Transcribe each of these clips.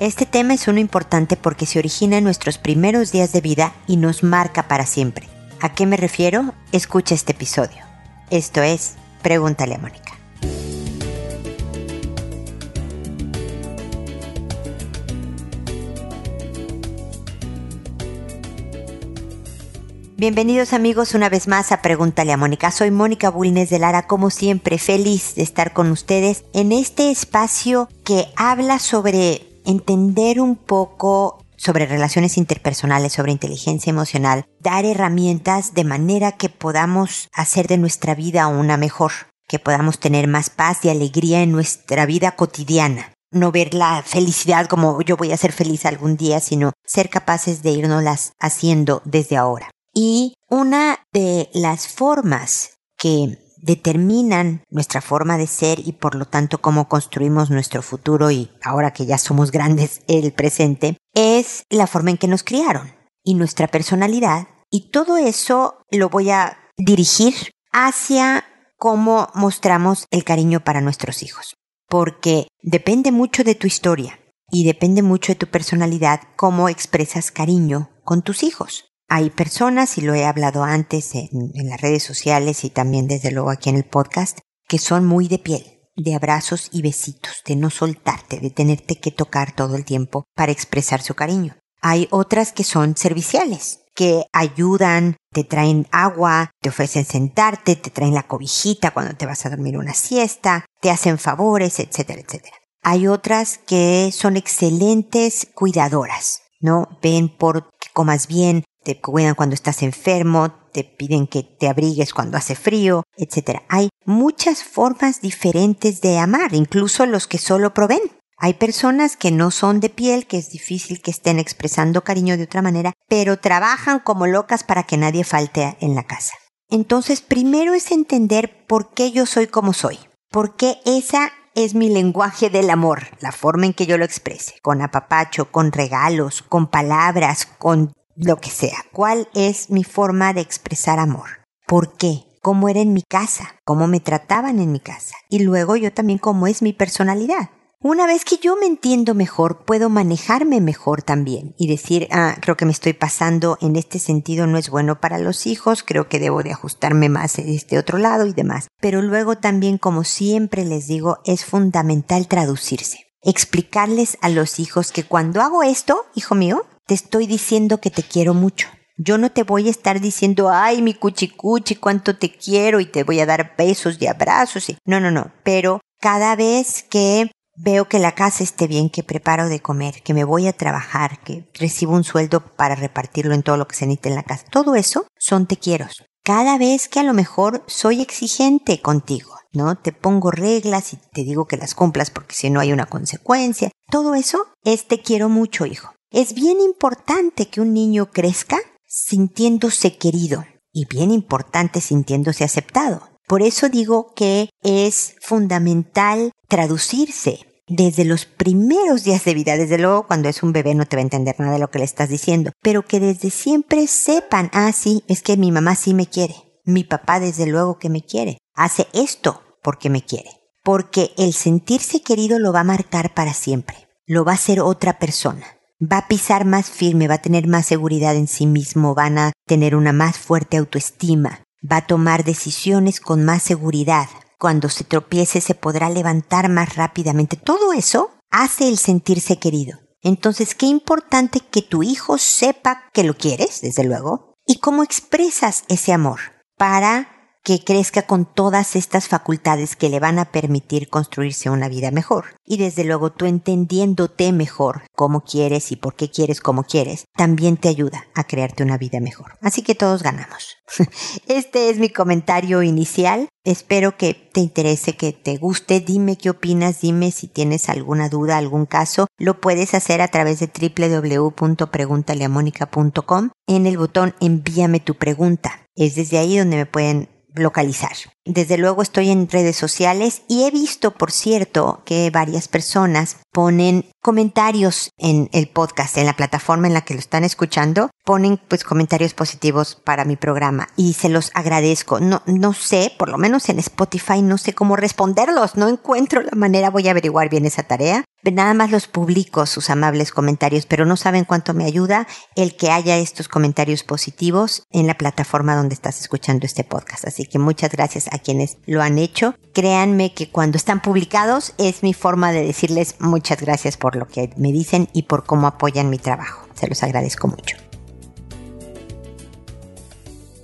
Este tema es uno importante porque se origina en nuestros primeros días de vida y nos marca para siempre. ¿A qué me refiero? Escucha este episodio. Esto es Pregúntale a Mónica. Bienvenidos amigos una vez más a Pregúntale a Mónica. Soy Mónica Bulnes de Lara, como siempre, feliz de estar con ustedes en este espacio que habla sobre entender un poco sobre relaciones interpersonales, sobre inteligencia emocional, dar herramientas de manera que podamos hacer de nuestra vida una mejor, que podamos tener más paz y alegría en nuestra vida cotidiana. No ver la felicidad como yo voy a ser feliz algún día, sino ser capaces de irnoslas haciendo desde ahora. Y una de las formas que determinan nuestra forma de ser y por lo tanto cómo construimos nuestro futuro y ahora que ya somos grandes el presente, es la forma en que nos criaron y nuestra personalidad. Y todo eso lo voy a dirigir hacia cómo mostramos el cariño para nuestros hijos. Porque depende mucho de tu historia y depende mucho de tu personalidad cómo expresas cariño con tus hijos. Hay personas, y lo he hablado antes en, las redes sociales y también desde luego aquí en el podcast, que son muy de piel, de abrazos y besitos, de no soltarte, de tenerte que tocar todo el tiempo para expresar su cariño. Hay otras que son serviciales, que ayudan, te traen agua, te ofrecen sentarte, te traen la cobijita cuando te vas a dormir una siesta, te hacen favores, etcétera, etcétera. Hay otras que son excelentes cuidadoras, ¿no? Ven por que comas bien, te cuidan cuando estás enfermo, te piden que te abrigues cuando hace frío, etc. Hay muchas formas diferentes de amar, incluso los que solo proveen. Hay personas que no son de piel, que es difícil que estén expresando cariño de otra manera, pero trabajan como locas para que nadie falte en la casa. Entonces, primero es entender por qué yo soy como soy, por qué esa es mi lenguaje del amor, la forma en que yo lo exprese, con apapacho, con regalos, con palabras, con lo que sea. ¿Cuál es mi forma de expresar amor? ¿Por qué? ¿Cómo era en mi casa? ¿Cómo me trataban en mi casa? Y luego yo también cómo es mi personalidad. Una vez que yo me entiendo mejor, puedo manejarme mejor también y decir, ah, creo que me estoy pasando en este sentido no es bueno para los hijos, creo que debo de ajustarme más en este otro lado y demás. Pero luego también, como siempre les digo, es fundamental traducirse. Explicarles a los hijos que cuando hago esto, hijo mío, te estoy diciendo que te quiero mucho. Yo no te voy a estar diciendo, ay, mi cuchicuchi, cuánto te quiero y te voy a dar besos y abrazos. Y... No, no, no. Pero cada vez que veo que la casa esté bien, que preparo de comer, que me voy a trabajar, que recibo un sueldo para repartirlo en todo lo que se necesita en la casa, todo eso son te quiero. Cada vez que a lo mejor soy exigente contigo, ¿no? Te pongo reglas y te digo que las cumplas porque si no hay una consecuencia. Todo eso es te quiero mucho, hijo. Es bien importante que un niño crezca sintiéndose querido y bien importante sintiéndose aceptado. Por eso digo que es fundamental traducirse desde los primeros días de vida. Desde luego, cuando es un bebé no te va a entender nada de lo que le estás diciendo, pero que desde siempre sepan, ah, sí, es que mi mamá sí me quiere. Mi papá desde luego que me quiere. Hace esto porque me quiere. Porque el sentirse querido lo va a marcar para siempre. Lo va a ser otra persona va a pisar más firme, va a tener más seguridad en sí mismo, van a tener una más fuerte autoestima, va a tomar decisiones con más seguridad. Cuando se tropiece se podrá levantar más rápidamente. Todo eso hace el sentirse querido. Entonces, qué importante que tu hijo sepa que lo quieres, desde luego, y cómo expresas ese amor para que crezca con todas estas facultades que le van a permitir construirse una vida mejor. Y desde luego tú entendiéndote mejor cómo quieres y por qué quieres como quieres, también te ayuda a crearte una vida mejor. Así que todos ganamos. Este es mi comentario inicial. Espero que te interese, que te guste. Dime qué opinas, dime si tienes alguna duda, algún caso. Lo puedes hacer a través de www.preguntaleamónica.com en el botón envíame tu pregunta. Es desde ahí donde me pueden localizar. Desde luego estoy en redes sociales y he visto, por cierto, que varias personas ponen comentarios en el podcast, en la plataforma en la que lo están escuchando, ponen pues comentarios positivos para mi programa y se los agradezco. No, no sé, por lo menos en Spotify no sé cómo responderlos, no encuentro la manera, voy a averiguar bien esa tarea. Nada más los publico sus amables comentarios, pero no saben cuánto me ayuda el que haya estos comentarios positivos en la plataforma donde estás escuchando este podcast. Así que muchas gracias a quienes lo han hecho. Créanme que cuando están publicados es mi forma de decirles muchas gracias por lo que me dicen y por cómo apoyan mi trabajo. Se los agradezco mucho.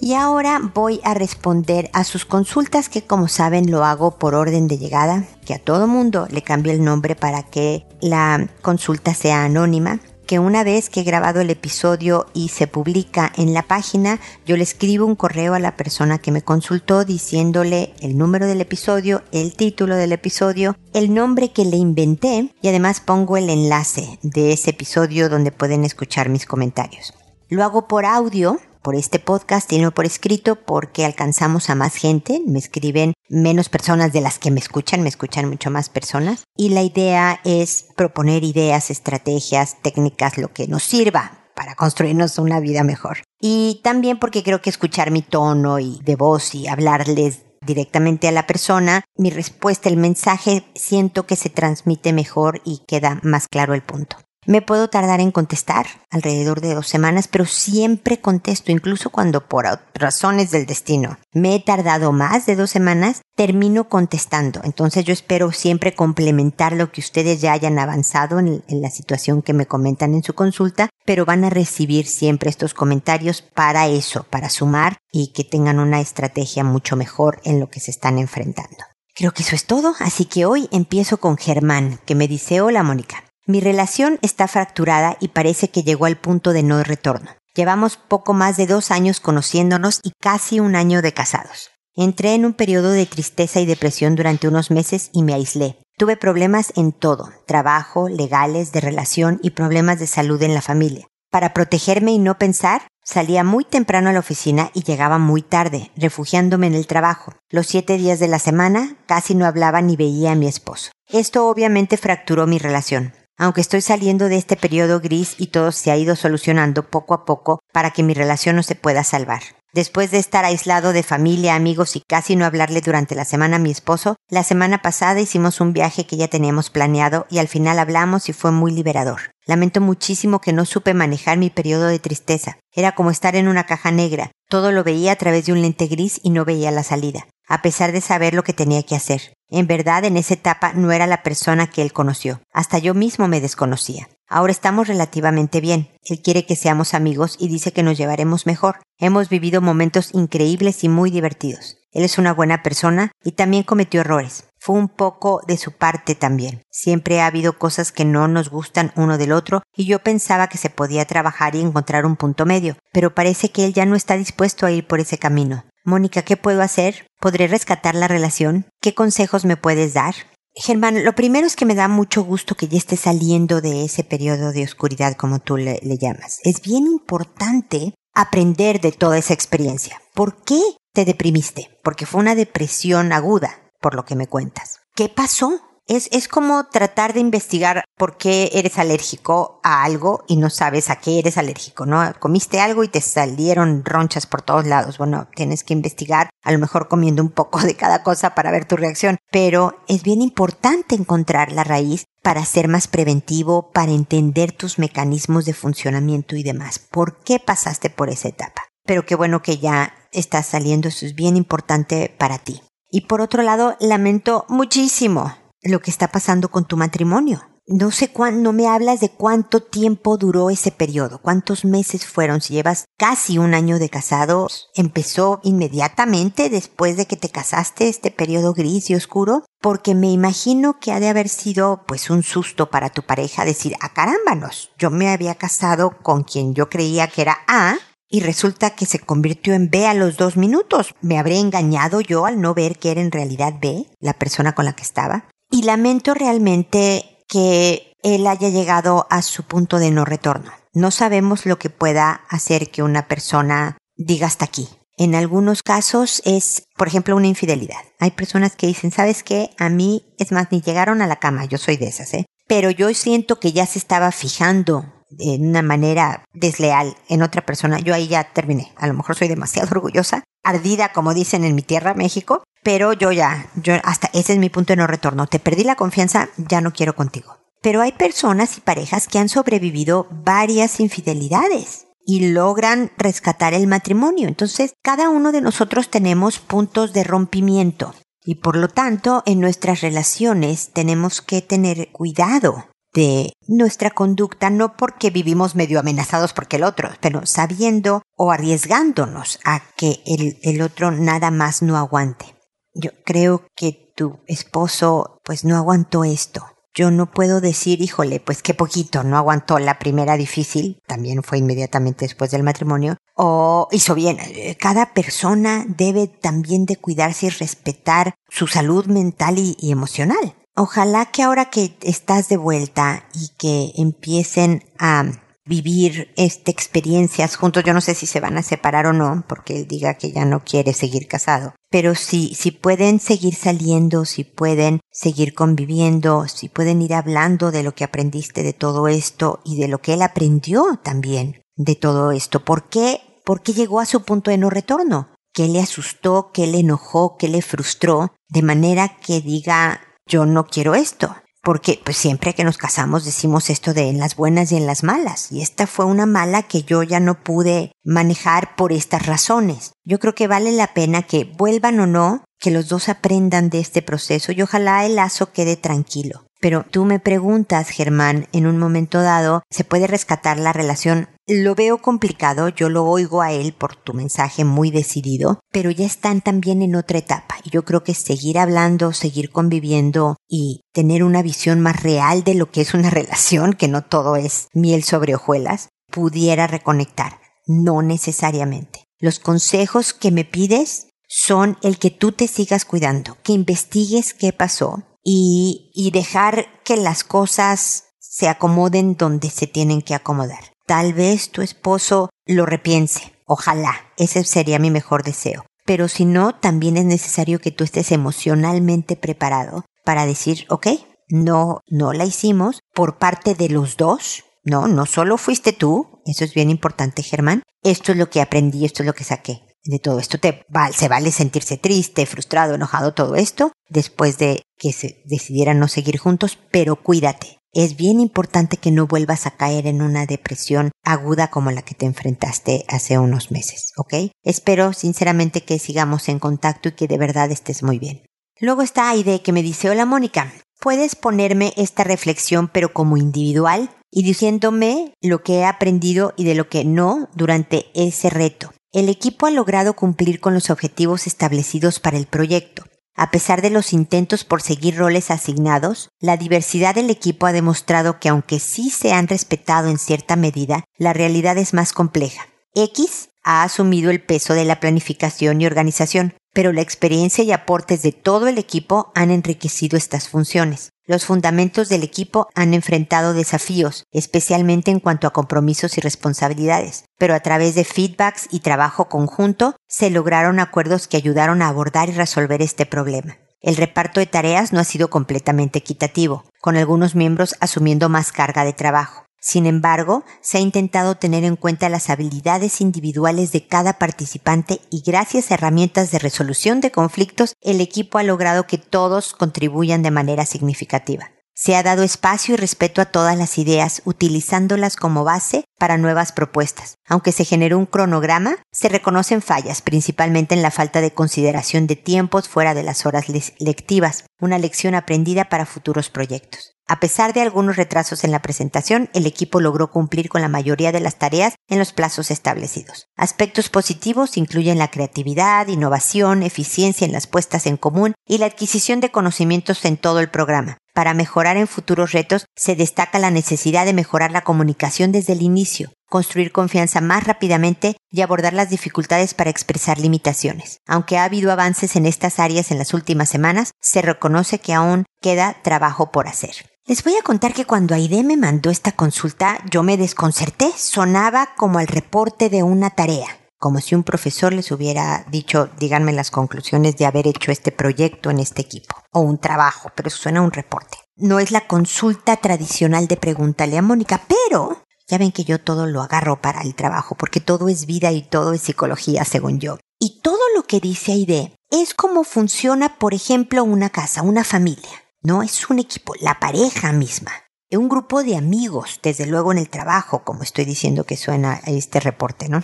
Y ahora voy a responder a sus consultas que como saben lo hago por orden de llegada, que a todo mundo le cambio el nombre para que la consulta sea anónima que una vez que he grabado el episodio y se publica en la página, yo le escribo un correo a la persona que me consultó diciéndole el número del episodio, el título del episodio, el nombre que le inventé y además pongo el enlace de ese episodio donde pueden escuchar mis comentarios. Lo hago por audio por este podcast y no por escrito porque alcanzamos a más gente, me escriben menos personas de las que me escuchan, me escuchan mucho más personas y la idea es proponer ideas, estrategias, técnicas, lo que nos sirva para construirnos una vida mejor. Y también porque creo que escuchar mi tono y de voz y hablarles directamente a la persona, mi respuesta, el mensaje, siento que se transmite mejor y queda más claro el punto. Me puedo tardar en contestar alrededor de dos semanas, pero siempre contesto, incluso cuando por razones del destino me he tardado más de dos semanas, termino contestando. Entonces yo espero siempre complementar lo que ustedes ya hayan avanzado en, la situación que me comentan en su consulta, pero van a recibir siempre estos comentarios para eso, para sumar y que tengan una estrategia mucho mejor en lo que se están enfrentando. Creo que eso es todo, así que hoy empiezo con Germán, que me dice, hola Mónica. Mi relación está fracturada y parece que llegó al punto de no retorno. Llevamos poco más de dos años conociéndonos y casi un año de casados. Entré en un periodo de tristeza y depresión durante unos meses y me aislé. Tuve problemas en todo, trabajo, legales, de relación y problemas de salud en la familia. Para protegerme y no pensar, salía muy temprano a la oficina y llegaba muy tarde, refugiándome en el trabajo. Los siete días de la semana casi no hablaba ni veía a mi esposo. Esto obviamente fracturó mi relación aunque estoy saliendo de este periodo gris y todo se ha ido solucionando poco a poco para que mi relación no se pueda salvar. Después de estar aislado de familia, amigos y casi no hablarle durante la semana a mi esposo, la semana pasada hicimos un viaje que ya teníamos planeado y al final hablamos y fue muy liberador. Lamento muchísimo que no supe manejar mi periodo de tristeza. Era como estar en una caja negra. Todo lo veía a través de un lente gris y no veía la salida, a pesar de saber lo que tenía que hacer. En verdad, en esa etapa no era la persona que él conoció. Hasta yo mismo me desconocía. Ahora estamos relativamente bien. Él quiere que seamos amigos y dice que nos llevaremos mejor. Hemos vivido momentos increíbles y muy divertidos. Él es una buena persona y también cometió errores. Fue un poco de su parte también. Siempre ha habido cosas que no nos gustan uno del otro y yo pensaba que se podía trabajar y encontrar un punto medio, pero parece que él ya no está dispuesto a ir por ese camino. Mónica, ¿qué puedo hacer? ¿Podré rescatar la relación? ¿Qué consejos me puedes dar? Germán, lo primero es que me da mucho gusto que ya esté saliendo de ese periodo de oscuridad como tú le, le, llamas. Es bien importante aprender de toda esa experiencia. ¿Por qué te deprimiste? Porque fue una depresión aguda, por lo que me cuentas. ¿Qué pasó? Es, es como tratar de investigar por qué eres alérgico a algo y no sabes a qué eres alérgico, ¿no? Comiste algo y te salieron ronchas por todos lados. Bueno, tienes que investigar, a lo mejor comiendo un poco de cada cosa para ver tu reacción, pero es bien importante encontrar la raíz para ser más preventivo, para entender tus mecanismos de funcionamiento y demás. ¿Por qué pasaste por esa etapa? Pero qué bueno que ya estás saliendo, eso es bien importante para ti. Y por otro lado, lamento muchísimo lo que está pasando con tu matrimonio. No sé cuándo, no me hablas de cuánto tiempo duró ese periodo, cuántos meses fueron, si llevas casi un año de casado, empezó inmediatamente después de que te casaste este periodo gris y oscuro, porque me imagino que ha de haber sido pues un susto para tu pareja decir, a ah, carámbanos, yo me había casado con quien yo creía que era A y resulta que se convirtió en B a los dos minutos. ¿Me habré engañado yo al no ver que era en realidad B, la persona con la que estaba? Y lamento realmente que él haya llegado a su punto de no retorno. No sabemos lo que pueda hacer que una persona diga hasta aquí. En algunos casos es, por ejemplo, una infidelidad. Hay personas que dicen, ¿sabes qué? A mí, es más, ni llegaron a la cama, yo soy de esas, ¿eh? Pero yo siento que ya se estaba fijando de una manera desleal en otra persona. Yo ahí ya terminé. A lo mejor soy demasiado orgullosa, ardida, como dicen en mi tierra, México, pero yo ya, yo hasta ese es mi punto de no retorno. Te perdí la confianza, ya no quiero contigo. Pero hay personas y parejas que han sobrevivido varias infidelidades y logran rescatar el matrimonio. Entonces, cada uno de nosotros tenemos puntos de rompimiento y por lo tanto en nuestras relaciones tenemos que tener cuidado de nuestra conducta, no porque vivimos medio amenazados porque el otro, pero sabiendo o arriesgándonos a que el, el otro nada más no aguante. Yo creo que tu esposo pues no aguantó esto yo no puedo decir, híjole, pues qué poquito, no aguantó la primera difícil, también fue inmediatamente después del matrimonio, o hizo bien. Cada persona debe también de cuidarse y respetar su salud mental y, y emocional. Ojalá que ahora que estás de vuelta y que empiecen a vivir esta experiencias juntos. Yo no sé si se van a separar o no, porque él diga que ya no quiere seguir casado. Pero si, si pueden seguir saliendo, si pueden seguir conviviendo, si pueden ir hablando de lo que aprendiste de todo esto y de lo que él aprendió también de todo esto. ¿Por qué? ¿Por qué llegó a su punto de no retorno? ¿Qué le asustó? ¿Qué le enojó? ¿Qué le frustró? De manera que diga, yo no quiero esto porque pues siempre que nos casamos decimos esto de en las buenas y en las malas, y esta fue una mala que yo ya no pude manejar por estas razones. Yo creo que vale la pena que vuelvan o no, que los dos aprendan de este proceso y ojalá el lazo quede tranquilo. Pero tú me preguntas, Germán, en un momento dado, ¿se puede rescatar la relación? Lo veo complicado, yo lo oigo a él por tu mensaje muy decidido, pero ya están también en otra etapa. Yo creo que seguir hablando, seguir conviviendo y tener una visión más real de lo que es una relación, que no todo es miel sobre hojuelas, pudiera reconectar. No necesariamente. Los consejos que me pides son el que tú te sigas cuidando, que investigues qué pasó, y, y dejar que las cosas se acomoden donde se tienen que acomodar. Tal vez tu esposo lo repiense. Ojalá. Ese sería mi mejor deseo. Pero si no, también es necesario que tú estés emocionalmente preparado para decir, ok, no, no la hicimos por parte de los dos. No, no solo fuiste tú. Eso es bien importante, Germán. Esto es lo que aprendí, esto es lo que saqué de todo esto. Te, se vale sentirse triste, frustrado, enojado, todo esto, después de que se decidieran no seguir juntos, pero cuídate. Es bien importante que no vuelvas a caer en una depresión aguda como la que te enfrentaste hace unos meses, ¿ok? Espero sinceramente que sigamos en contacto y que de verdad estés muy bien. Luego está Aide que me dice, hola Mónica, ¿puedes ponerme esta reflexión pero como individual y diciéndome lo que he aprendido y de lo que no durante ese reto? el equipo ha logrado cumplir con los objetivos establecidos para el proyecto. A pesar de los intentos por seguir roles asignados, la diversidad del equipo ha demostrado que aunque sí se han respetado en cierta medida, la realidad es más compleja. X ha asumido el peso de la planificación y organización, pero la experiencia y aportes de todo el equipo han enriquecido estas funciones. Los fundamentos del equipo han enfrentado desafíos, especialmente en cuanto a compromisos y responsabilidades, pero a través de feedbacks y trabajo conjunto se lograron acuerdos que ayudaron a abordar y resolver este problema. El reparto de tareas no ha sido completamente equitativo, con algunos miembros asumiendo más carga de trabajo. Sin embargo, se ha intentado tener en cuenta las habilidades individuales de cada participante y gracias a herramientas de resolución de conflictos, el equipo ha logrado que todos contribuyan de manera significativa. Se ha dado espacio y respeto a todas las ideas, utilizándolas como base para nuevas propuestas. Aunque se generó un cronograma, se reconocen fallas, principalmente en la falta de consideración de tiempos fuera de las horas lectivas, una lección aprendida para futuros proyectos. A pesar de algunos retrasos en la presentación, el equipo logró cumplir con la mayoría de las tareas en los plazos establecidos. Aspectos positivos incluyen la creatividad, innovación, eficiencia en las puestas en común y la adquisición de conocimientos en todo el programa. Para mejorar en futuros retos, se destaca la necesidad de mejorar la comunicación desde el inicio, construir confianza más rápidamente y abordar las dificultades para expresar limitaciones. Aunque ha habido avances en estas áreas en las últimas semanas, se reconoce que aún queda trabajo por hacer. Les voy a contar que cuando Aide me mandó esta consulta, yo me desconcerté. Sonaba como el reporte de una tarea como si un profesor les hubiera dicho, díganme las conclusiones de haber hecho este proyecto en este equipo, o un trabajo, pero suena un reporte. No es la consulta tradicional de pregúntale a Mónica, pero ya ven que yo todo lo agarro para el trabajo, porque todo es vida y todo es psicología, según yo. Y todo lo que dice Aide es como funciona, por ejemplo, una casa, una familia. No es un equipo, la pareja misma. Un grupo de amigos, desde luego en el trabajo, como estoy diciendo que suena este reporte, ¿no?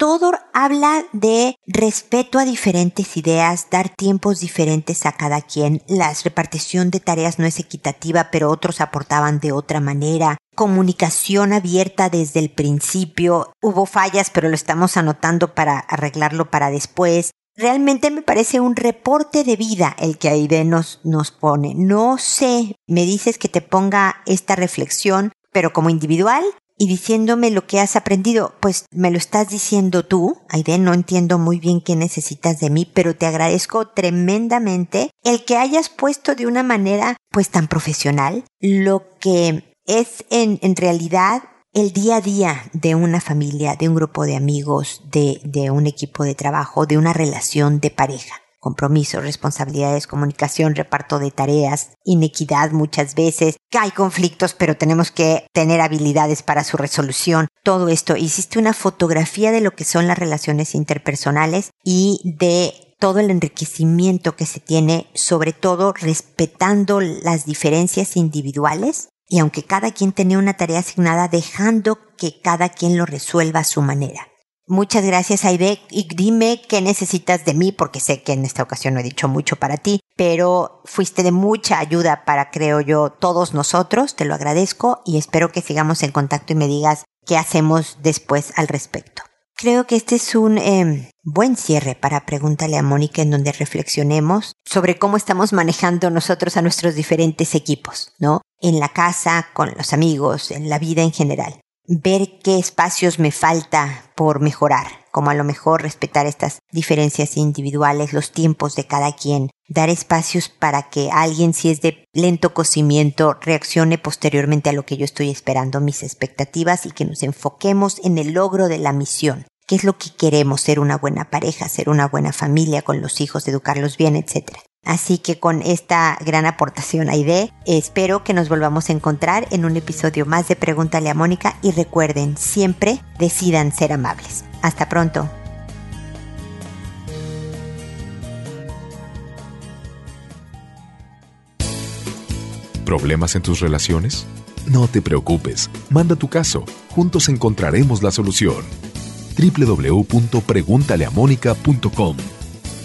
Todo habla de respeto a diferentes ideas, dar tiempos diferentes a cada quien, la repartición de tareas no es equitativa, pero otros aportaban de otra manera, comunicación abierta desde el principio, hubo fallas, pero lo estamos anotando para arreglarlo para después. Realmente me parece un reporte de vida el que Aide nos, nos pone. No sé, me dices que te ponga esta reflexión, pero como individual y diciéndome lo que has aprendido, pues me lo estás diciendo tú, Aide, no entiendo muy bien qué necesitas de mí, pero te agradezco tremendamente el que hayas puesto de una manera pues tan profesional lo que es en, en realidad el día a día de una familia, de un grupo de amigos, de, de un equipo de trabajo, de una relación de pareja compromiso, responsabilidades, comunicación, reparto de tareas, inequidad muchas veces, que hay conflictos pero tenemos que tener habilidades para su resolución. Todo esto, hiciste una fotografía de lo que son las relaciones interpersonales y de todo el enriquecimiento que se tiene, sobre todo respetando las diferencias individuales y aunque cada quien tenía una tarea asignada, dejando que cada quien lo resuelva a su manera. Muchas gracias, Aide. Y dime qué necesitas de mí, porque sé que en esta ocasión no he dicho mucho para ti, pero fuiste de mucha ayuda para, creo yo, todos nosotros. Te lo agradezco y espero que sigamos en contacto y me digas qué hacemos después al respecto. Creo que este es un em, buen cierre para Pregúntale a Mónica en donde reflexionemos sobre cómo estamos manejando nosotros a nuestros diferentes equipos, ¿no? En la casa, con los amigos, en la vida en general ver qué espacios me falta por mejorar, como a lo mejor respetar estas diferencias individuales, los tiempos de cada quien, dar espacios para que alguien, si es de lento cocimiento, reaccione posteriormente a lo que yo estoy esperando, mis expectativas y que nos enfoquemos en el logro de la misión. ¿Qué es lo que queremos? Ser una buena pareja, ser una buena familia con los hijos, educarlos bien, etcétera. Así que con esta gran aportación a ID, espero que nos volvamos a encontrar en un episodio más de Pregúntale a Mónica y recuerden, siempre decidan ser amables. Hasta pronto. ¿Problemas en tus relaciones? No te preocupes, manda tu caso, juntos encontraremos la solución. www.preguntaleamónica.com